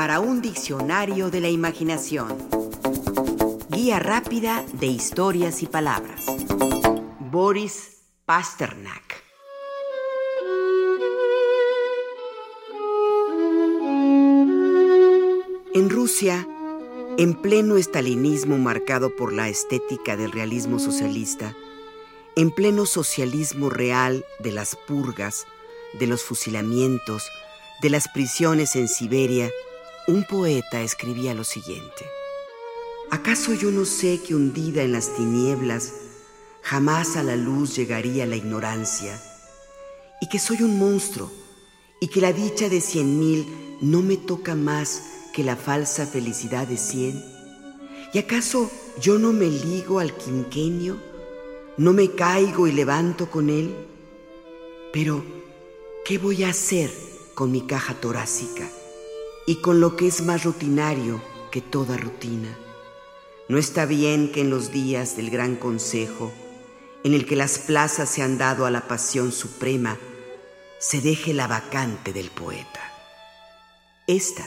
para un diccionario de la imaginación. Guía rápida de historias y palabras. Boris Pasternak. En Rusia, en pleno estalinismo marcado por la estética del realismo socialista, en pleno socialismo real de las purgas, de los fusilamientos, de las prisiones en Siberia, un poeta escribía lo siguiente. ¿Acaso yo no sé que hundida en las tinieblas jamás a la luz llegaría la ignorancia? Y que soy un monstruo y que la dicha de cien mil no me toca más que la falsa felicidad de cien? ¿Y acaso yo no me ligo al quinquenio? ¿No me caigo y levanto con él? Pero, ¿qué voy a hacer con mi caja torácica y con lo que es más rutinario que toda rutina? No está bien que en los días del gran consejo, en el que las plazas se han dado a la pasión suprema, se deje la vacante del poeta. Esta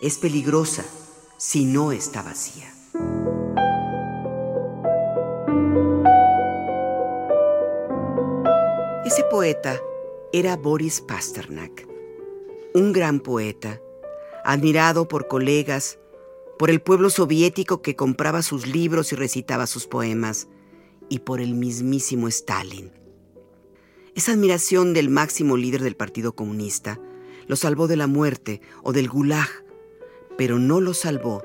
es peligrosa si no está vacía. Ese poeta era Boris Pasternak, un gran poeta, admirado por colegas, por el pueblo soviético que compraba sus libros y recitaba sus poemas, y por el mismísimo Stalin. Esa admiración del máximo líder del Partido Comunista lo salvó de la muerte o del gulag pero no lo salvó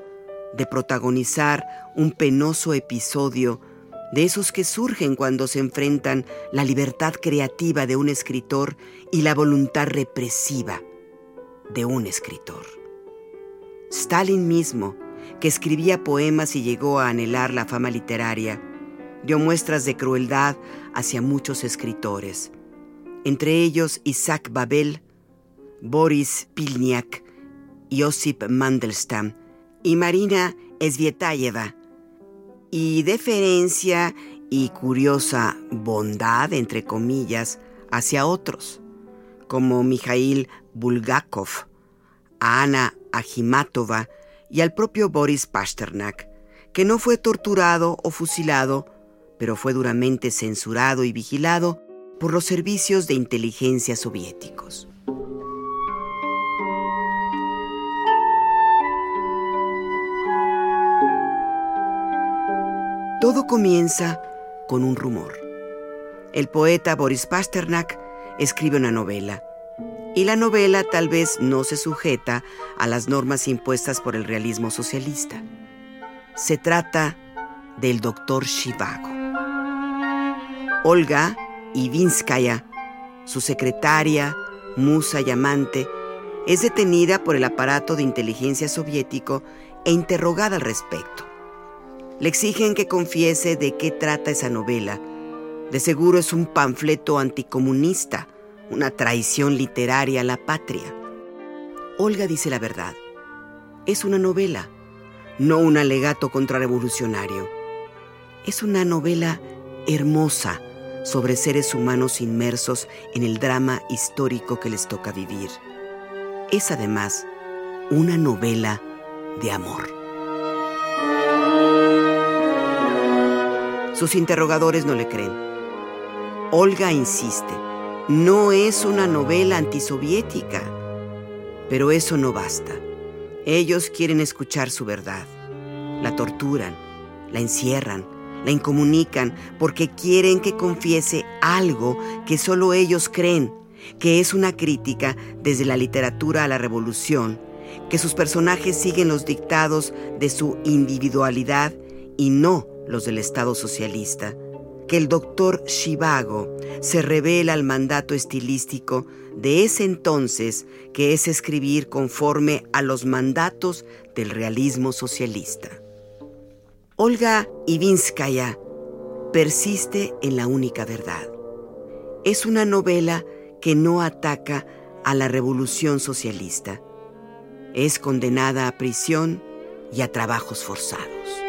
de protagonizar un penoso episodio de esos que surgen cuando se enfrentan la libertad creativa de un escritor y la voluntad represiva de un escritor. Stalin mismo, que escribía poemas y llegó a anhelar la fama literaria, dio muestras de crueldad hacia muchos escritores, entre ellos Isaac Babel, Boris Pilniak, Josip Mandelstam y Marina Svietayeva, y deferencia y curiosa bondad, entre comillas, hacia otros, como Mikhail Bulgakov, a Ana Ajimatova y al propio Boris Pasternak, que no fue torturado o fusilado, pero fue duramente censurado y vigilado por los servicios de inteligencia soviéticos. Todo comienza con un rumor. El poeta Boris Pasternak escribe una novela, y la novela tal vez no se sujeta a las normas impuestas por el realismo socialista. Se trata del doctor Shivago. Olga Ivinskaya, su secretaria, musa y amante, es detenida por el aparato de inteligencia soviético e interrogada al respecto. Le exigen que confiese de qué trata esa novela. De seguro es un panfleto anticomunista, una traición literaria a la patria. Olga dice la verdad. Es una novela, no un alegato contrarrevolucionario. Es una novela hermosa sobre seres humanos inmersos en el drama histórico que les toca vivir. Es además una novela de amor. Sus interrogadores no le creen. Olga insiste, no es una novela antisoviética. Pero eso no basta. Ellos quieren escuchar su verdad. La torturan, la encierran, la incomunican porque quieren que confiese algo que solo ellos creen, que es una crítica desde la literatura a la revolución, que sus personajes siguen los dictados de su individualidad y no los del Estado socialista, que el doctor Shivago se revela al mandato estilístico de ese entonces, que es escribir conforme a los mandatos del realismo socialista. Olga Ivinskaya persiste en la única verdad. Es una novela que no ataca a la revolución socialista. Es condenada a prisión y a trabajos forzados.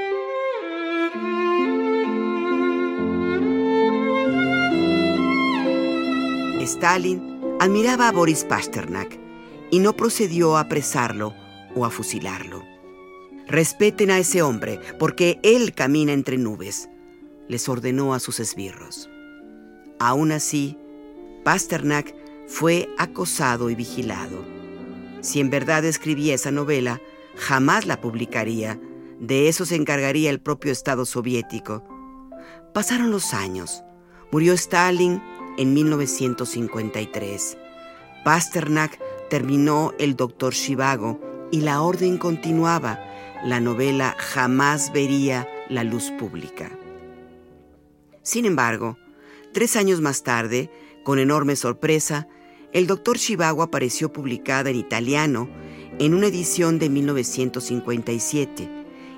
Stalin admiraba a Boris Pasternak y no procedió a apresarlo o a fusilarlo. Respeten a ese hombre, porque él camina entre nubes, les ordenó a sus esbirros. Aún así, Pasternak fue acosado y vigilado. Si en verdad escribía esa novela, jamás la publicaría. De eso se encargaría el propio Estado soviético. Pasaron los años. Murió Stalin en 1953. Pasternak terminó El Doctor Shivago y la orden continuaba. La novela jamás vería la luz pública. Sin embargo, tres años más tarde, con enorme sorpresa, El Doctor Shivago apareció publicada en italiano en una edición de 1957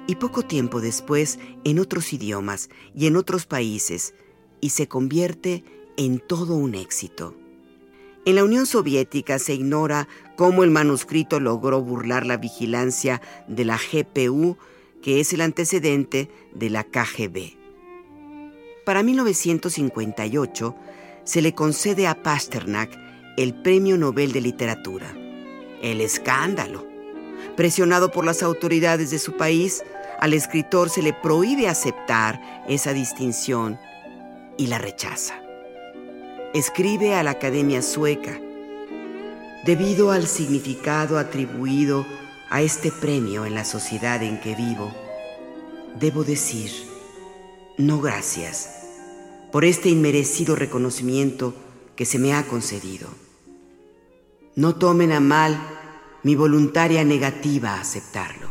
y poco tiempo después en otros idiomas y en otros países, y se convierte en todo un éxito. En la Unión Soviética se ignora cómo el manuscrito logró burlar la vigilancia de la GPU, que es el antecedente de la KGB. Para 1958 se le concede a Pasternak el Premio Nobel de Literatura. El escándalo. Presionado por las autoridades de su país, al escritor se le prohíbe aceptar esa distinción y la rechaza escribe a la Academia Sueca. Debido al significado atribuido a este premio en la sociedad en que vivo, debo decir, no gracias por este inmerecido reconocimiento que se me ha concedido. No tomen a mal mi voluntaria negativa a aceptarlo.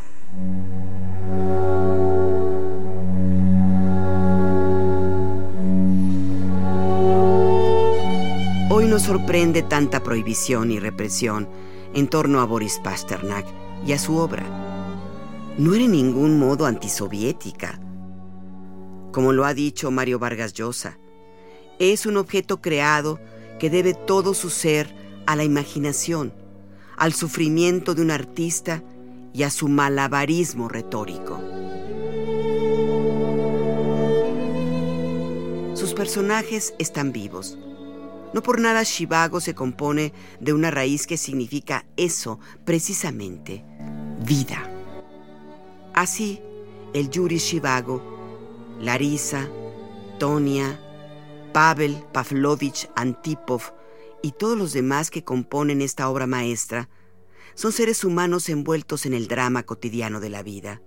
Nos sorprende tanta prohibición y represión en torno a Boris Pasternak y a su obra. No era en ningún modo antisoviética. Como lo ha dicho Mario Vargas Llosa, es un objeto creado que debe todo su ser a la imaginación, al sufrimiento de un artista y a su malabarismo retórico. Sus personajes están vivos no por nada Shivago se compone de una raíz que significa eso, precisamente, vida. Así, el Yuri Shivago, Larisa, Tonia, Pavel Pavlovich Antipov y todos los demás que componen esta obra maestra son seres humanos envueltos en el drama cotidiano de la vida.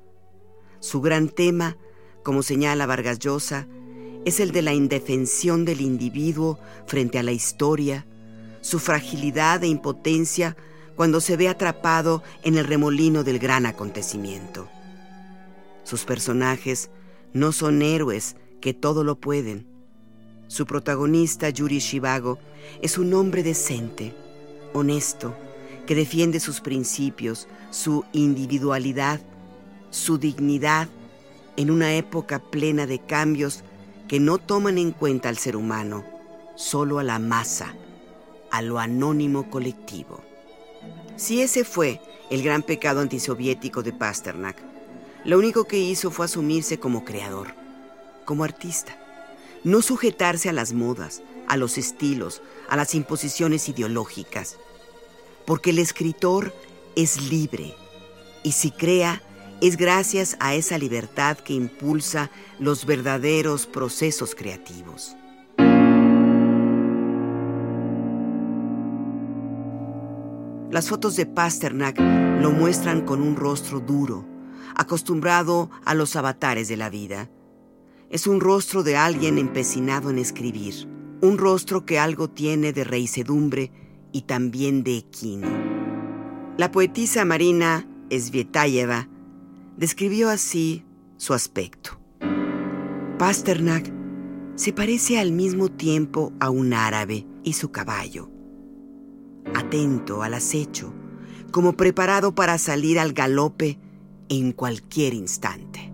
Su gran tema, como señala Vargas Llosa, es el de la indefensión del individuo frente a la historia, su fragilidad e impotencia cuando se ve atrapado en el remolino del gran acontecimiento. Sus personajes no son héroes que todo lo pueden. Su protagonista, Yuri Shivago, es un hombre decente, honesto, que defiende sus principios, su individualidad, su dignidad en una época plena de cambios que no toman en cuenta al ser humano, solo a la masa, a lo anónimo colectivo. Si ese fue el gran pecado antisoviético de Pasternak, lo único que hizo fue asumirse como creador, como artista, no sujetarse a las modas, a los estilos, a las imposiciones ideológicas, porque el escritor es libre y si crea, es gracias a esa libertad que impulsa los verdaderos procesos creativos. Las fotos de Pasternak lo muestran con un rostro duro, acostumbrado a los avatares de la vida. Es un rostro de alguien empecinado en escribir, un rostro que algo tiene de reisedumbre y también de equino. La poetisa Marina Svietayeva describió así su aspecto. Pasternak se parece al mismo tiempo a un árabe y su caballo, atento al acecho, como preparado para salir al galope en cualquier instante.